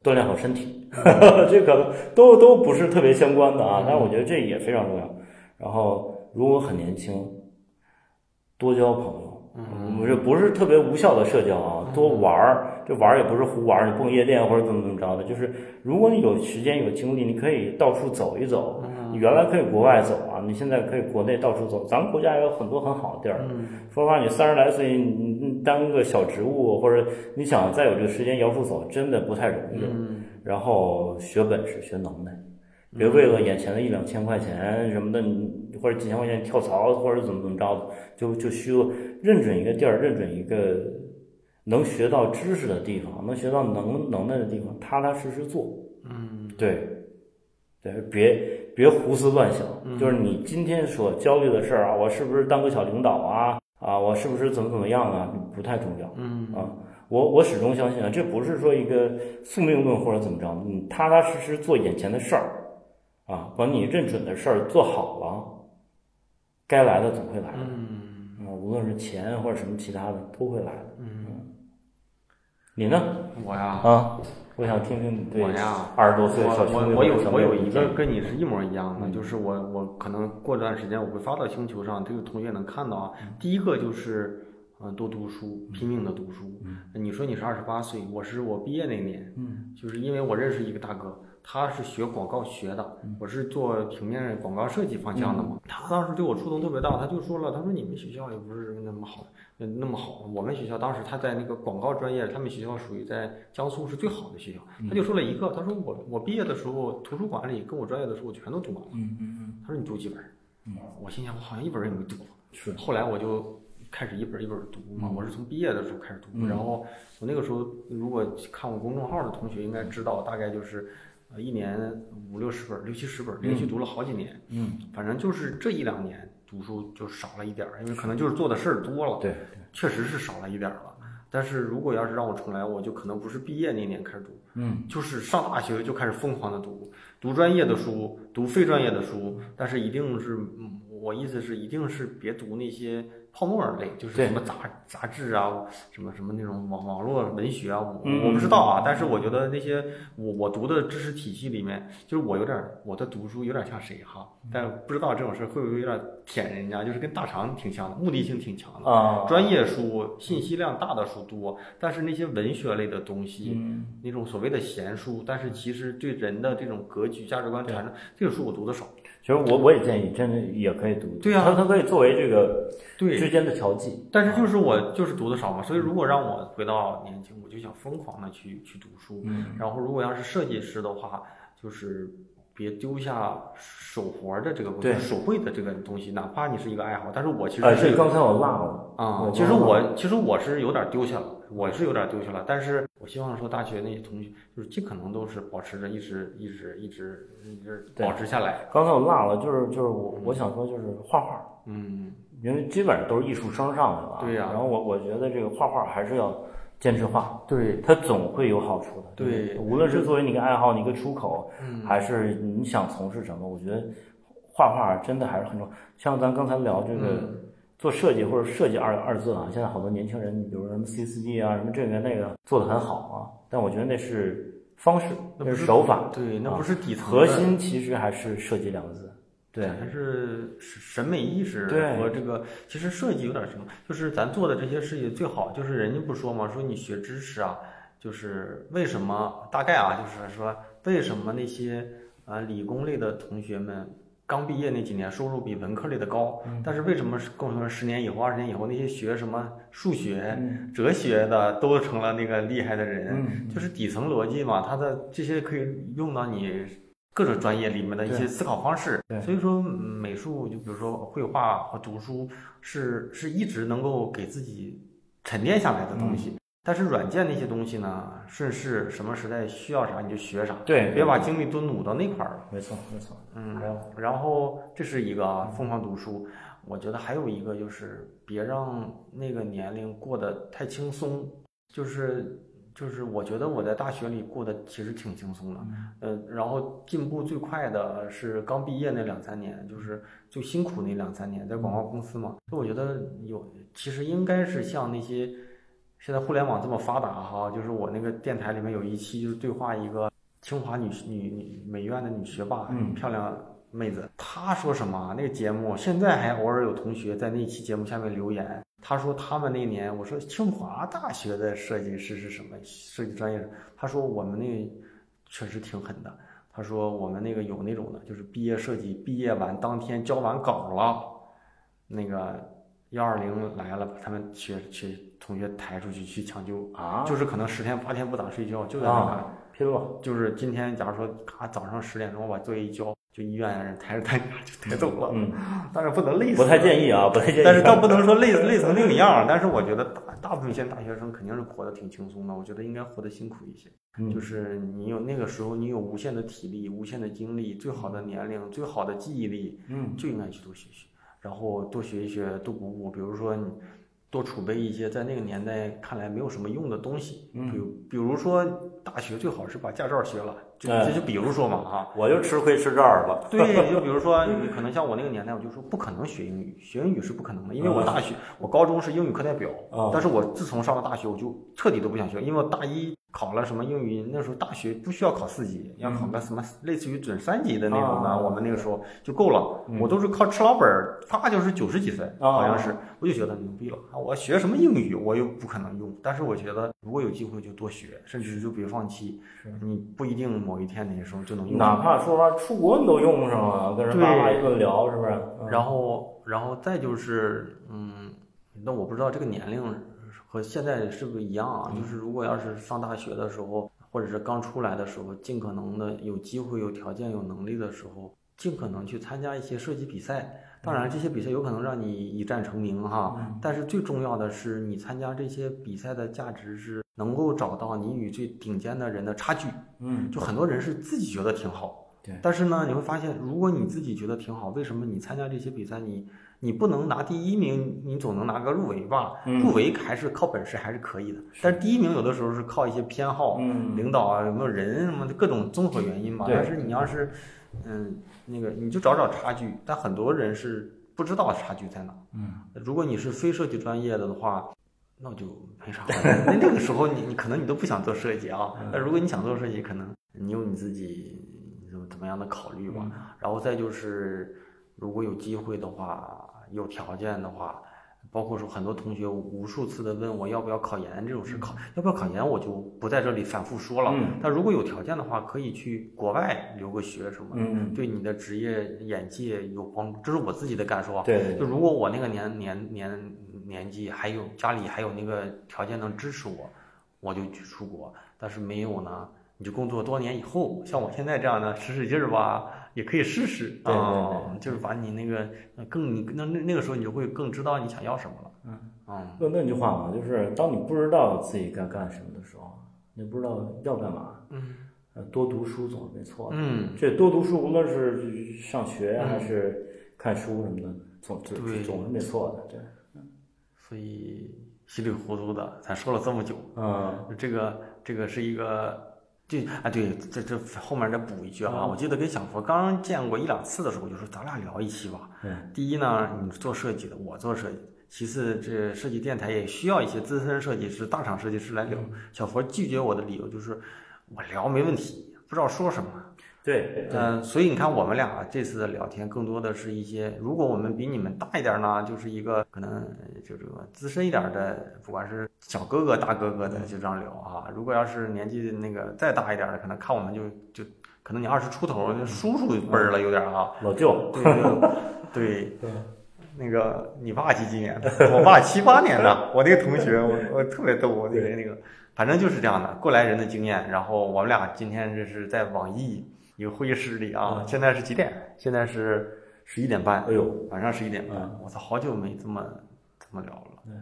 锻炼好身体，这可能都都不是特别相关的啊，但是我觉得这也非常重要。然后如果很年轻，多交朋友，嗯不是不是特别无效的社交啊，多玩儿。这玩儿也不是胡玩儿，你蹦夜店或者怎么怎么着的，就是如果你有时间有精力，你可以到处走一走。你原来可以国外走啊，你现在可以国内到处走。咱们国家也有很多很好的地儿。嗯说实话，你三十来岁，你你当个小职务，或者你想再有这个时间摇处走，真的不太容易。嗯然后学本事、学能耐，别为了眼前的一两千块钱什么的，你或者几千块钱跳槽，或者怎么怎么着的，就就虚了。认准一个地儿，认准一个能学到知识的地方，能学到能能耐的地方，踏踏实实做。嗯对，对，别别胡思乱想，就是你今天所焦虑的事儿啊，我是不是当个小领导啊？啊，我是不是怎么怎么样啊？不太重要。嗯啊，我我始终相信啊，这不是说一个宿命论或者怎么着，你踏踏实实做眼前的事儿，啊，把你认准的事儿做好了，该来的总会来的，嗯啊，无论是钱或者什么其他的都会来的。嗯，你呢？我呀，啊，我想听听你对我呀，二十多岁小兄弟我我我有我有一个跟你是一模一样的，嗯。就是我我可能过段时间我会发到星球上，这个同学能看到啊。嗯。第一个就是嗯多读书，拼命的读书。嗯。你说你是二十八岁，我是我毕业那年，嗯。就是因为我认识一个大哥，他是学广告学的，嗯。我是做平面广告设计方向的嘛。他当时对我触动特别大，他就说了，他说你们学校也不是那么好，嗯那么好。我们学校当时他在那个广告专业，他们学校属于在江苏是最好的学校。他就说了一个，他说我我毕业的时候图书馆里跟我专业的书我全都读完了。嗯嗯他说你读几本儿？我心想我好像一本儿也没读。是后来我就开始一本儿一本儿读嘛，我是从毕业的时候开始读，嗯然后我那个时候如果看我公众号的同学应该知道，大概就是呃一年五六十本、六七十本，连续读了好几年。嗯，反正就是这一两年读书就少了一点儿，因为可能就是做的事儿多了，对，确实是少了一点儿了。但是如果要是让我重来，我就可能不是毕业那年开始读，嗯，就是上大学就开始疯狂的读，读专业的书，读非专业的书，但是一定是，嗯我意思是一定是别读那些泡沫儿类，就是什么杂杂志啊，什么什么那种网网络文学啊，我嗯我不知道啊，但是我觉得那些我我读的知识体系里面，就是我有点儿我的读书有点像谁哈，但不知道这种事儿会不会有点儿舔人家，就是跟大肠挺像的，目的性挺强的。啊，专业书、信息量大的书多，但是那些文学类的东西，嗯那种所谓的闲书，但是其实对人的这种格局、价值观产生，这个书我读的少。其实我我也建议，真的也可以读，对啊它它可以作为这个对之间的调剂，但是就是我就是读的少嘛，所以如果让我回到年轻，我就想疯狂的去去读书。嗯然后如果要是设计师的话，就是别丢下手活的这个对手绘的这个东西，哪怕你是一个爱好，但是我其实呃，是这刚才我落了啊、我其实我其实我是有点丢下了，我是有点丢下了，但是我希望说大学那些同学就是尽可能都是保持着一直一直一直一直保持下来。刚才我落了，就是就是我我想说就是画画，嗯，因为基本上都是艺术生上来的吧，对呀。然后我我觉得这个画画还是要坚持画，对，它总会有好处的。对无论是作为你一个爱好、你一个出口，嗯。还是你想从事什么，我觉得画画真的还是很重要。像咱刚才聊这个嗯做设计或者设计二二字啊，现在好多年轻人，你比如说什么 C 四 D 啊，什么这个那个做的很好啊，但我觉得那是方式，那是是手法，对，那啊。不是底层的。核心其实还是设计两个字。对，还是审美意识对。和这个，其实设计有点什么，就是咱做的这些事情最好，就是人家不说嘛，说你学知识啊，就是为什么大概啊，就是说为什么那些啊理工类的同学们刚毕业那几年收入比文科类的高，嗯但是为什么跟我说十年以后、二十年以后那些学什么数学、嗯哲学的都成了那个厉害的人？嗯，就是底层逻辑嘛，他的这些可以用到你各种专业里面的一些思考方式。所以说嗯美术，就比如说绘画和读书，是是一直能够给自己沉淀下来的东西。嗯但是软件那些东西呢，顺势什么时代需要啥你就学啥，对，别把精力都努到那块儿了。没错没错，嗯然后这是一个啊，疯狂读书。我觉得还有一个就是别让那个年龄过得太轻松，就是就是我觉得我在大学里过得其实挺轻松的，呃，然后进步最快的是刚毕业那两三年，就是最辛苦那两三年，在广告公司嘛。所以我觉得有其实应该是像那些现在互联网这么发达哈，就是我那个电台里面有一期就是对话一个清华女女女美院的女学霸，嗯漂亮妹子，她说什么？那个节目现在还偶尔有同学在那期节目下面留言，她说他们那年，我说清华大学的设计师是什么设计专业？她说我们那确实挺狠的。她说我们那个有那种的，就是毕业设计毕业完当天交完稿了，那个幺二零来了，把他们学学同学抬出去去抢救，啊，就是可能十天八天不咋睡觉，就在那拼了，就是今天，假如说咔早上十点钟我把作业一交，就医院人抬着担架就抬走了。嗯，但是不能累死，不太建议啊，不太建议，但是倒不能说累 累成那个样儿。但是我觉得大大部分现在大学生肯定是活得挺轻松的，我觉得应该活得辛苦一些。嗯就是你有那个时候，你有无限的体力、无限的精力、最好的年龄、最好的记忆力，嗯就应该去多学学，然后多学一学，多补补。比如说你多储备一些在那个年代看来没有什么用的东西，嗯。比如比如说大学最好是把驾照学了，这就比如说嘛啊。我就吃亏吃这儿了，对，就比如说，你可能像我那个年代，我就说不可能学英语，学英语是不可能的，因为我大学，我高中是英语课代表，啊但是我自从上了大学，我就彻底都不想学，因为我大一考了什么英语，那时候大学不需要考四级，要考个什么类似于准三级的那种的，啊。我们那个时候就够了，嗯。我都是靠吃老本儿，发就是九十几分，啊。好像是，我就觉得牛逼了。啊！我学什么英语，我又不可能用，但是我觉得如果有机会就多学，甚至就别放弃，你不一定某一天哪个时候就能用。哪怕说话出国你都用上了，跟人对。叭叭一顿聊，是不是？嗯。然后，然后再就是，嗯，那我不知道这个年龄和现在是不是一样啊？就是如果要是上大学的时候，或者是刚出来的时候，尽可能的有机会、有条件、有能力的时候，尽可能去参加一些设计比赛。当然，这些比赛有可能让你一战成名哈，但是最重要的是，你参加这些比赛的价值是能够找到你与最顶尖的人的差距。嗯，就很多人是自己觉得挺好，对但是呢，你会发现，如果你自己觉得挺好，为什么你参加这些比赛，你你不能拿第一名，你总能拿个入围吧？嗯入围还是靠本事还是可以的，但是第一名有的时候是靠一些偏好，嗯领导啊有没有人什么的各种综合原因吧。但是你要是，嗯，那个你就找找差距，但很多人是不知道差距在哪。嗯，如果你是非设计专业的的话，那就没啥。那那个时候你你可能你都不想做设计啊。嗯那如果你想做设计，可能你有你自己怎么怎么样的考虑吧。嗯然后再就是，如果有机会的话，有条件的话。包括说很多同学无数次的问我要不要考研这种事，考要不要考研我就不在这里反复说了。嗯但如果有条件的话，可以去国外留个学什么的，嗯对你的职业眼界有帮助。这是我自己的感受啊。对，就如果我那个年年年年纪还有家里还有那个条件能支持我，我就去出国。但是没有呢，你就工作多年以后，像我现在这样的使使劲儿吧，也可以试试。对对对、就是把你那个呃更你那那那个时候你就会更知道你想要什么了。嗯。嗯。就那句话嘛，就是当你不知道自己该干什么的时候，你不知道要干嘛，嗯。呃，多读书总是没错的。嗯，这多读书，无论是上学还是看书什么的，总总对。总是没错的。对，所以稀里糊涂的，咱说了这么久，嗯。这个这个是一个，这啊对，这这后面再补一句啊，嗯我记得跟小佛刚见过一两次的时候，我就说咱俩聊一期吧。嗯第一呢，你做设计的，我做设计；其次，这设计电台也需要一些资深设计师、大厂设计师来聊。小佛拒绝我的理由就是，我聊没问题，不知道说什么。对，对嗯、所以你看，我们俩这次的聊天更多的是一些，如果我们比你们大一点呢，就是一个可能就这个资深一点的，不管是小哥哥、大哥哥的，就这样聊啊。如果要是年纪那个再大一点的，可能看我们就就可能你二十出头，就叔叔辈儿了，有点啊。老舅，对对对，那个你爸几几年的？我爸七八年的。我那个同学，我 我特别逗，我那个那个，反正就是这样的过来人的经验。然后我们俩今天这是在网易一个会议室里啊，现在是几点？现在是十一点半。哎呦，晚上十一点半嗯，我操，好久没这么这么聊了。对，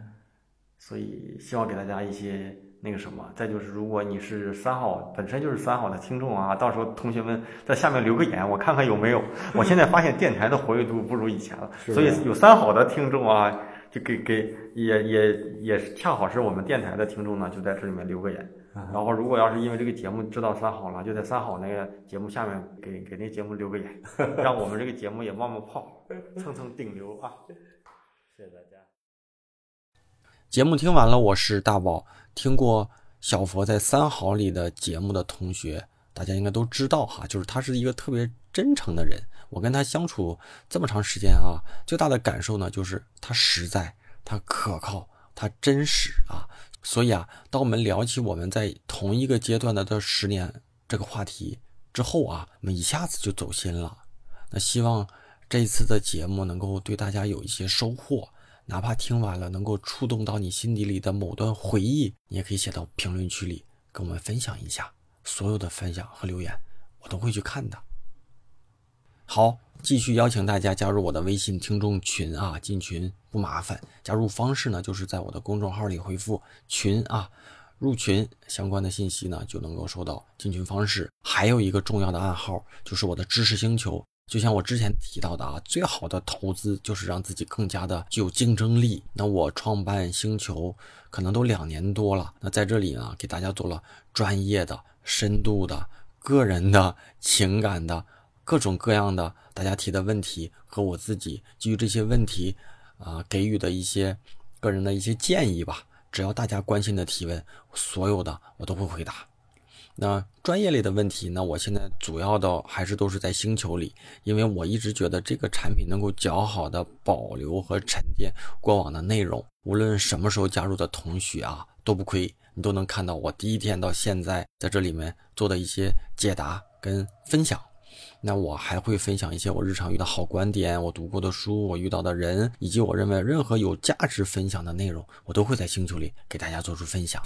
所以希望给大家一些那个什么。再就是，如果你是三好本身就是三好的听众啊，到时候同学们在下面留个言，我看看有没有。我现在发现电台的活跃度不如以前了，所以有三好的听众啊，就给给也也也是恰好是我们电台的听众呢，就在这里面留个言。然后，如果要是因为这个节目知道三好了，就在三好那个节目下面给给那节目留个言，让我们这个节目也冒冒泡，蹭蹭顶流啊！谢谢大家。节目听完了，我是大宝。听过小佛在三好里的节目的同学，大家应该都知道哈，就是他是一个特别真诚的人。我跟他相处这么长时间啊，最大的感受呢，就是他实在，他可靠，他真实啊。所以啊，当我们聊起我们在同一个阶段的这十年这个话题之后啊，我们一下子就走心了。那希望这一次的节目能够对大家有一些收获。哪怕听完了能够触动到你心底里的某段回忆，你也可以写到评论区里跟我们分享一下。所有的分享和留言，我都会去看的。好，继续邀请大家加入我的微信听众群啊，进群不麻烦。加入方式呢，就是在我的公众号里回复“群”啊，入群相关的信息呢就能够收到进群方式。还有一个重要的暗号就是我的知识星球。就像我之前提到的啊，最好的投资就是让自己更加的具有竞争力。那我创办星球可能都两年多了，那在这里呢，给大家做了专业的、深度的、个人的、情感的各种各样的大家提的问题和我自己基于这些问题啊、给予的一些个人的一些建议吧。只要大家关心的提问，所有的我都会回答。那专业类的问题呢？我现在主要的还是都是在星球里，因为我一直觉得这个产品能够较好的保留和沉淀过往的内容。无论什么时候加入的同学啊，都不亏，你都能看到我第一天到现在在这里面做的一些解答跟分享。那我还会分享一些我日常遇到好观点、我读过的书、我遇到的人，以及我认为任何有价值分享的内容，我都会在星球里给大家做出分享。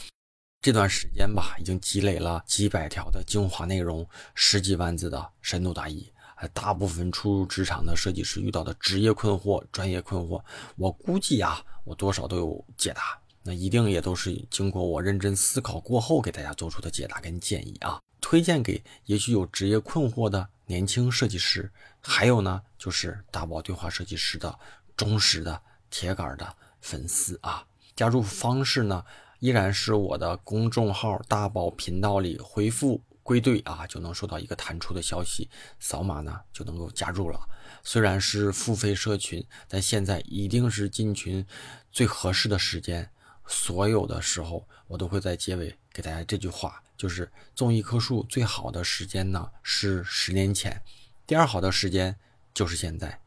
这段时间吧，已经积累了几百条的精华内容，十几万字的深度大意，大部分初入职场的设计师遇到的职业困惑、专业困惑，我估计啊，我多少都有解答。那一定也都是经过我认真思考过后给大家做出的解答跟建议啊，推荐给也许有职业困惑的年轻设计师，还有呢就是大宝对话设计师的忠实的铁杆的粉丝啊。加入方式呢依然是我的公众号大宝频道里回复归队啊，就能收到一个弹出的消息，扫码呢就能够加入了。虽然是付费社群，但现在一定是进群最合适的时间。所有的时候，我都会在结尾给大家这句话，就是种一棵树最好的时间呢是十年前，第二好的时间就是现在，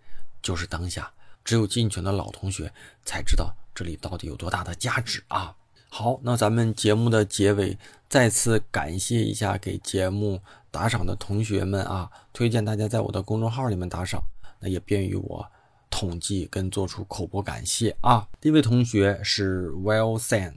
就是当下。只有进群的老同学才知道这里到底有多大的价值啊！好，那咱们节目的结尾再次感谢一下给节目打赏的同学们啊，推荐大家在我的公众号里面打赏，那也便于我。统计跟做出口播感谢啊！第一位同学是 Well San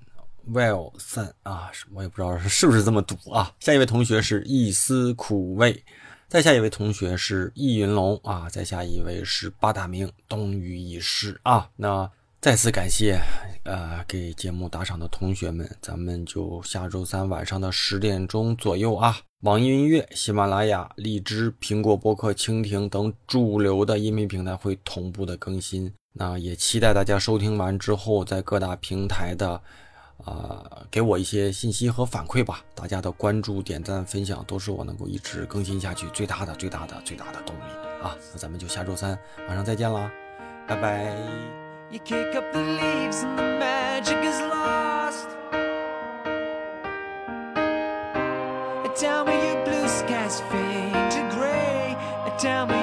well son 啊，我也不知道是不是这么读啊。下一位同学是一丝苦味，再下一位同学是易云龙啊，再下一位是八大名冬雨已逝啊。那再次感谢呃给节目打赏的同学们，咱们就下周三晚上的十点钟左右啊。网易音乐、喜马拉雅、荔枝、苹果播客、蜻蜓等主流的音频平台会同步的更新。那也期待大家收听完之后，在各大平台的，呃，给我一些信息和反馈吧。大家的关注、点赞、分享，都是我能够一直更新下去最大的、最大的、最大的动力啊！那咱们就下周三晚上再见啦，拜拜。You kick up the leaves and the magic is lost tell me your blue skies fade to gray. Tell me your